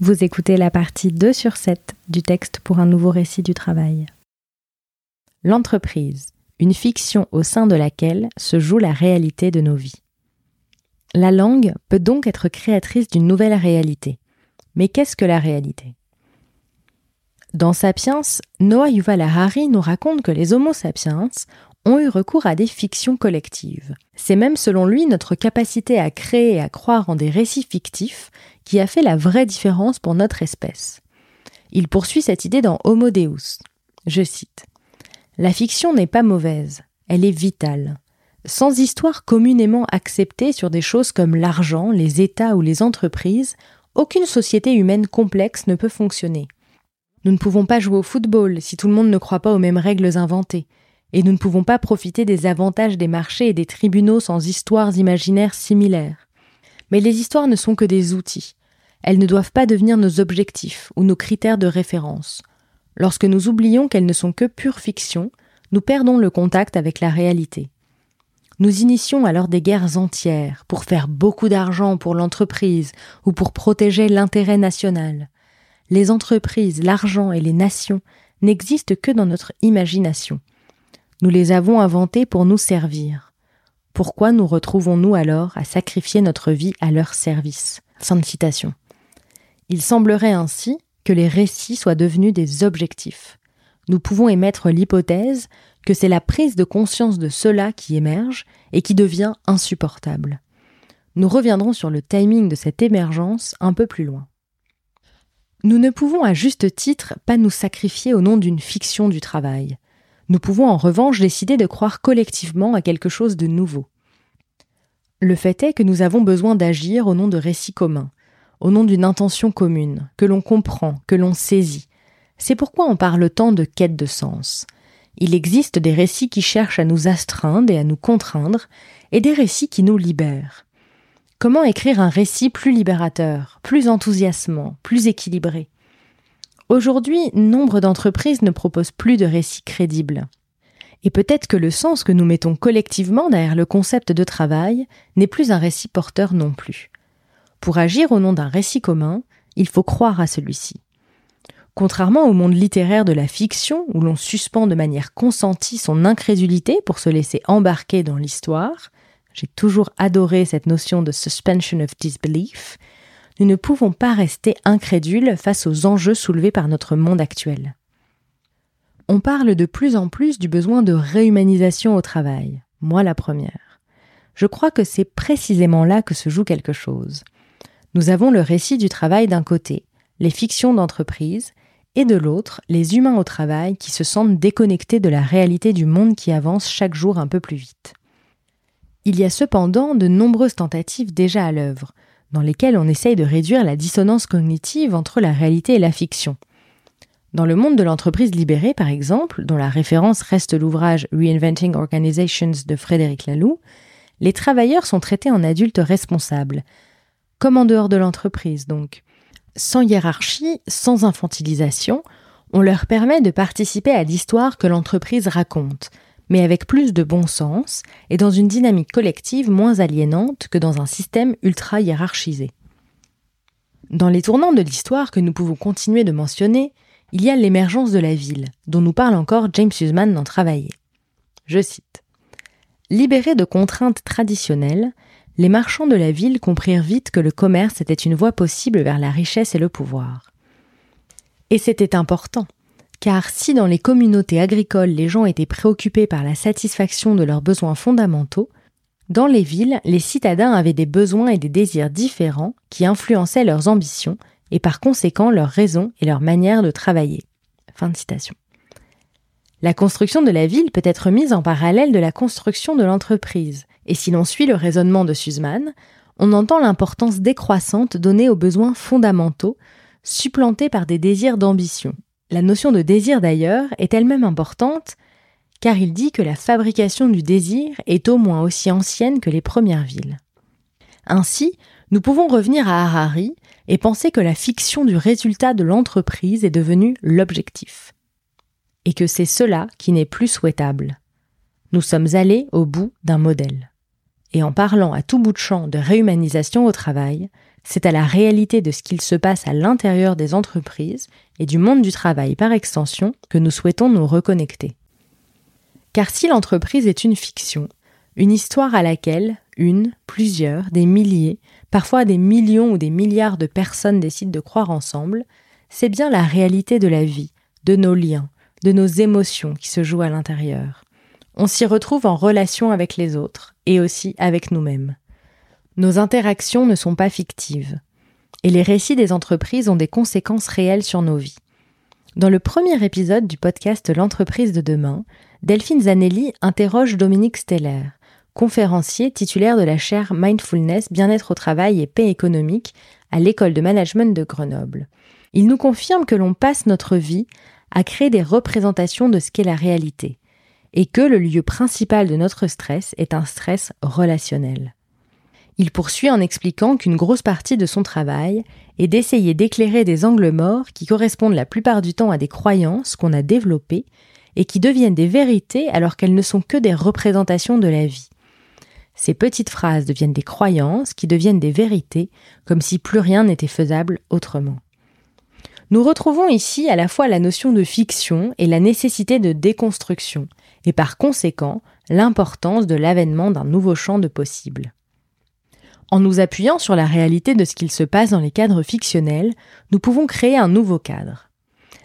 Vous écoutez la partie 2 sur 7 du texte pour un nouveau récit du travail. L'entreprise, une fiction au sein de laquelle se joue la réalité de nos vies. La langue peut donc être créatrice d'une nouvelle réalité. Mais qu'est-ce que la réalité? Dans Sapiens, Noah Yuval Harari nous raconte que les Homo sapiens ont eu recours à des fictions collectives. C'est même selon lui notre capacité à créer et à croire en des récits fictifs qui a fait la vraie différence pour notre espèce. Il poursuit cette idée dans Homo Deus. Je cite La fiction n'est pas mauvaise, elle est vitale. Sans histoire communément acceptée sur des choses comme l'argent, les États ou les entreprises, aucune société humaine complexe ne peut fonctionner. Nous ne pouvons pas jouer au football si tout le monde ne croit pas aux mêmes règles inventées et nous ne pouvons pas profiter des avantages des marchés et des tribunaux sans histoires imaginaires similaires. Mais les histoires ne sont que des outils. Elles ne doivent pas devenir nos objectifs ou nos critères de référence. Lorsque nous oublions qu'elles ne sont que pure fiction, nous perdons le contact avec la réalité. Nous initions alors des guerres entières pour faire beaucoup d'argent pour l'entreprise ou pour protéger l'intérêt national. Les entreprises, l'argent et les nations n'existent que dans notre imagination. Nous les avons inventés pour nous servir. Pourquoi nous retrouvons-nous alors à sacrifier notre vie à leur service? Fin citation. Il semblerait ainsi que les récits soient devenus des objectifs. Nous pouvons émettre l'hypothèse que c'est la prise de conscience de cela qui émerge et qui devient insupportable. Nous reviendrons sur le timing de cette émergence un peu plus loin. Nous ne pouvons à juste titre pas nous sacrifier au nom d'une fiction du travail. Nous pouvons en revanche décider de croire collectivement à quelque chose de nouveau. Le fait est que nous avons besoin d'agir au nom de récits communs, au nom d'une intention commune, que l'on comprend, que l'on saisit. C'est pourquoi on parle tant de quête de sens. Il existe des récits qui cherchent à nous astreindre et à nous contraindre, et des récits qui nous libèrent. Comment écrire un récit plus libérateur, plus enthousiasmant, plus équilibré? Aujourd'hui, nombre d'entreprises ne proposent plus de récits crédibles. Et peut-être que le sens que nous mettons collectivement derrière le concept de travail n'est plus un récit porteur non plus. Pour agir au nom d'un récit commun, il faut croire à celui-ci. Contrairement au monde littéraire de la fiction, où l'on suspend de manière consentie son incrédulité pour se laisser embarquer dans l'histoire, j'ai toujours adoré cette notion de suspension of disbelief, nous ne pouvons pas rester incrédules face aux enjeux soulevés par notre monde actuel. On parle de plus en plus du besoin de réhumanisation au travail, moi la première. Je crois que c'est précisément là que se joue quelque chose. Nous avons le récit du travail d'un côté, les fictions d'entreprise, et de l'autre, les humains au travail qui se sentent déconnectés de la réalité du monde qui avance chaque jour un peu plus vite. Il y a cependant de nombreuses tentatives déjà à l'œuvre, dans lesquels on essaye de réduire la dissonance cognitive entre la réalité et la fiction. Dans le monde de l'entreprise libérée, par exemple, dont la référence reste l'ouvrage Reinventing Organizations de Frédéric Laloux, les travailleurs sont traités en adultes responsables, comme en dehors de l'entreprise donc. Sans hiérarchie, sans infantilisation, on leur permet de participer à l'histoire que l'entreprise raconte, mais avec plus de bon sens et dans une dynamique collective moins aliénante que dans un système ultra hiérarchisé. Dans les tournants de l'histoire que nous pouvons continuer de mentionner, il y a l'émergence de la ville, dont nous parle encore James Huseman dans Travailler. Je cite. Libérés de contraintes traditionnelles, les marchands de la ville comprirent vite que le commerce était une voie possible vers la richesse et le pouvoir. Et c'était important, car si dans les communautés agricoles les gens étaient préoccupés par la satisfaction de leurs besoins fondamentaux, dans les villes, les citadins avaient des besoins et des désirs différents qui influençaient leurs ambitions et par conséquent leurs raisons et leur manière de travailler. Fin de citation. La construction de la ville peut être mise en parallèle de la construction de l'entreprise, et si l'on suit le raisonnement de Sussman, on entend l'importance décroissante donnée aux besoins fondamentaux, supplantés par des désirs d'ambition, la notion de désir d'ailleurs est elle-même importante car il dit que la fabrication du désir est au moins aussi ancienne que les premières villes. Ainsi, nous pouvons revenir à Harari et penser que la fiction du résultat de l'entreprise est devenue l'objectif. Et que c'est cela qui n'est plus souhaitable. Nous sommes allés au bout d'un modèle. Et en parlant à tout bout de champ de réhumanisation au travail, c'est à la réalité de ce qu'il se passe à l'intérieur des entreprises et du monde du travail par extension que nous souhaitons nous reconnecter. Car si l'entreprise est une fiction, une histoire à laquelle une, plusieurs, des milliers, parfois des millions ou des milliards de personnes décident de croire ensemble, c'est bien la réalité de la vie, de nos liens, de nos émotions qui se jouent à l'intérieur. On s'y retrouve en relation avec les autres et aussi avec nous-mêmes. Nos interactions ne sont pas fictives. Et les récits des entreprises ont des conséquences réelles sur nos vies. Dans le premier épisode du podcast L'entreprise de demain, Delphine Zanelli interroge Dominique Steller, conférencier titulaire de la chaire Mindfulness, Bien-être au travail et paix économique à l'école de management de Grenoble. Il nous confirme que l'on passe notre vie à créer des représentations de ce qu'est la réalité, et que le lieu principal de notre stress est un stress relationnel. Il poursuit en expliquant qu'une grosse partie de son travail est d'essayer d'éclairer des angles morts qui correspondent la plupart du temps à des croyances qu'on a développées et qui deviennent des vérités alors qu'elles ne sont que des représentations de la vie. Ces petites phrases deviennent des croyances qui deviennent des vérités, comme si plus rien n'était faisable autrement. Nous retrouvons ici à la fois la notion de fiction et la nécessité de déconstruction, et par conséquent l'importance de l'avènement d'un nouveau champ de possibles. En nous appuyant sur la réalité de ce qu'il se passe dans les cadres fictionnels, nous pouvons créer un nouveau cadre.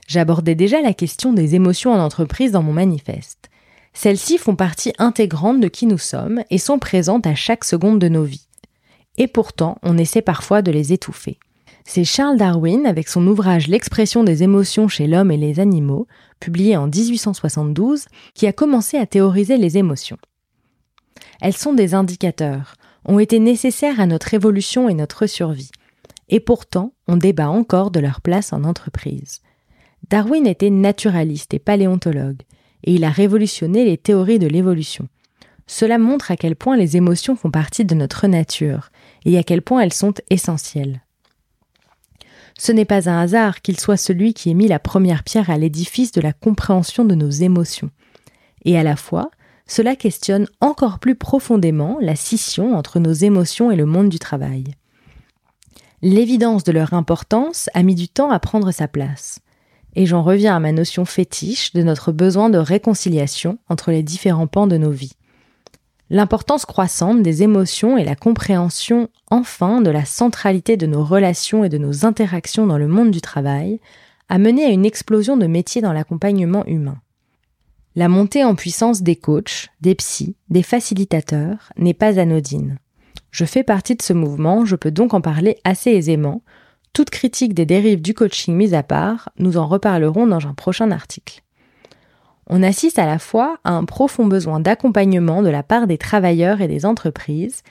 J'abordais déjà la question des émotions en entreprise dans mon manifeste. Celles-ci font partie intégrante de qui nous sommes et sont présentes à chaque seconde de nos vies. Et pourtant, on essaie parfois de les étouffer. C'est Charles Darwin, avec son ouvrage L'expression des émotions chez l'homme et les animaux, publié en 1872, qui a commencé à théoriser les émotions. Elles sont des indicateurs, ont été nécessaires à notre évolution et notre survie. Et pourtant, on débat encore de leur place en entreprise. Darwin était naturaliste et paléontologue, et il a révolutionné les théories de l'évolution. Cela montre à quel point les émotions font partie de notre nature, et à quel point elles sont essentielles. Ce n'est pas un hasard qu'il soit celui qui ait mis la première pierre à l'édifice de la compréhension de nos émotions. Et à la fois, cela questionne encore plus profondément la scission entre nos émotions et le monde du travail. L'évidence de leur importance a mis du temps à prendre sa place. Et j'en reviens à ma notion fétiche de notre besoin de réconciliation entre les différents pans de nos vies. L'importance croissante des émotions et la compréhension enfin de la centralité de nos relations et de nos interactions dans le monde du travail a mené à une explosion de métiers dans l'accompagnement humain. La montée en puissance des coachs, des psys, des facilitateurs n'est pas anodine. Je fais partie de ce mouvement, je peux donc en parler assez aisément. Toute critique des dérives du coaching mise à part, nous en reparlerons dans un prochain article. On assiste à la fois à un profond besoin d'accompagnement de la part des travailleurs et des entreprises,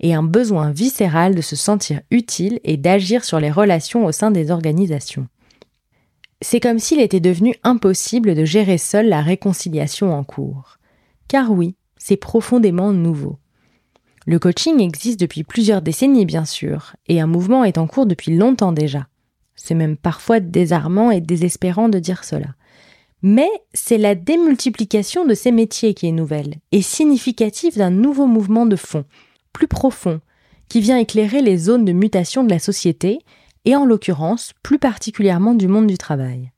et un besoin viscéral de se sentir utile et d'agir sur les relations au sein des organisations. C'est comme s'il était devenu impossible de gérer seul la réconciliation en cours. Car oui, c'est profondément nouveau. Le coaching existe depuis plusieurs décennies bien sûr, et un mouvement est en cours depuis longtemps déjà. C'est même parfois désarmant et désespérant de dire cela. Mais c'est la démultiplication de ces métiers qui est nouvelle et significative d'un nouveau mouvement de fond, plus profond, qui vient éclairer les zones de mutation de la société et en l'occurrence plus particulièrement du monde du travail.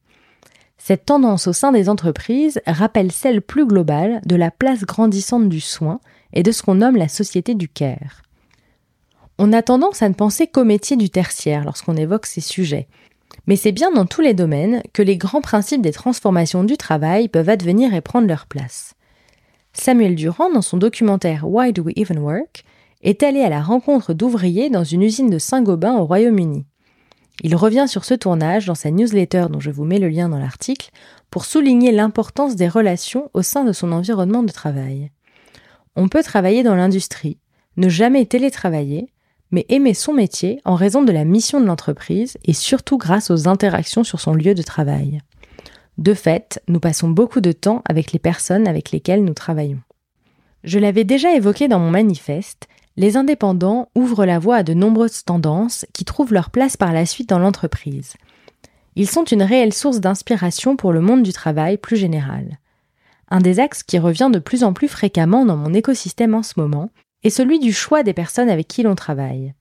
Cette tendance au sein des entreprises rappelle celle plus globale de la place grandissante du soin et de ce qu'on nomme la société du care. On a tendance à ne penser qu'au métier du tertiaire lorsqu'on évoque ces sujets, mais c'est bien dans tous les domaines que les grands principes des transformations du travail peuvent advenir et prendre leur place. Samuel Durand, dans son documentaire Why Do We Even Work, est allé à la rencontre d'ouvriers dans une usine de Saint-Gobain au Royaume-Uni. Il revient sur ce tournage dans sa newsletter dont je vous mets le lien dans l'article pour souligner l'importance des relations au sein de son environnement de travail. On peut travailler dans l'industrie, ne jamais télétravailler, mais aimer son métier en raison de la mission de l'entreprise et surtout grâce aux interactions sur son lieu de travail. De fait, nous passons beaucoup de temps avec les personnes avec lesquelles nous travaillons. Je l'avais déjà évoqué dans mon manifeste, les indépendants ouvrent la voie à de nombreuses tendances qui trouvent leur place par la suite dans l'entreprise. Ils sont une réelle source d'inspiration pour le monde du travail plus général. Un des axes qui revient de plus en plus fréquemment dans mon écosystème en ce moment est celui du choix des personnes avec qui l'on travaille.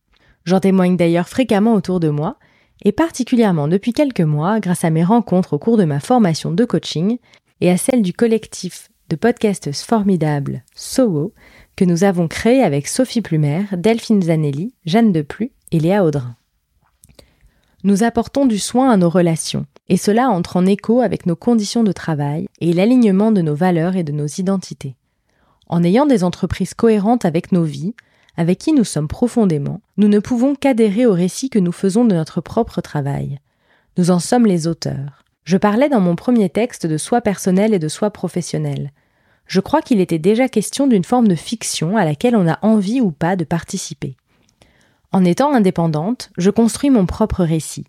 J'en témoigne d'ailleurs fréquemment autour de moi, et particulièrement depuis quelques mois grâce à mes rencontres au cours de ma formation de coaching et à celle du collectif de podcasteuses formidables SOWO que nous avons créé avec Sophie Plumer, Delphine Zanelli, Jeanne Deplu et Léa Audrin. Nous apportons du soin à nos relations, et cela entre en écho avec nos conditions de travail et l'alignement de nos valeurs et de nos identités. En ayant des entreprises cohérentes avec nos vies, avec qui nous sommes profondément, nous ne pouvons qu'adhérer au récit que nous faisons de notre propre travail. Nous en sommes les auteurs. Je parlais dans mon premier texte de soi personnel et de soi professionnel. Je crois qu'il était déjà question d'une forme de fiction à laquelle on a envie ou pas de participer. En étant indépendante, je construis mon propre récit.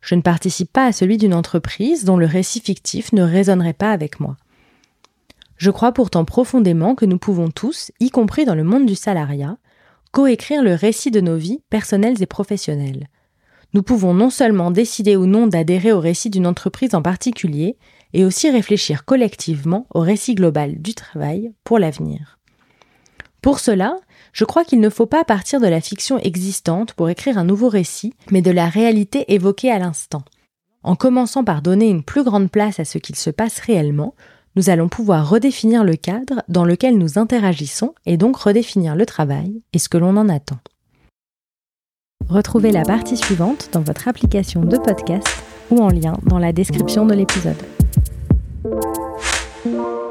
Je ne participe pas à celui d'une entreprise dont le récit fictif ne résonnerait pas avec moi. Je crois pourtant profondément que nous pouvons tous, y compris dans le monde du salariat, coécrire le récit de nos vies personnelles et professionnelles. Nous pouvons non seulement décider ou non d'adhérer au récit d'une entreprise en particulier, et aussi réfléchir collectivement au récit global du travail pour l'avenir. Pour cela, je crois qu'il ne faut pas partir de la fiction existante pour écrire un nouveau récit, mais de la réalité évoquée à l'instant. En commençant par donner une plus grande place à ce qu'il se passe réellement, nous allons pouvoir redéfinir le cadre dans lequel nous interagissons et donc redéfinir le travail et ce que l'on en attend. Retrouvez la partie suivante dans votre application de podcast ou en lien dans la description de l'épisode. Thank you.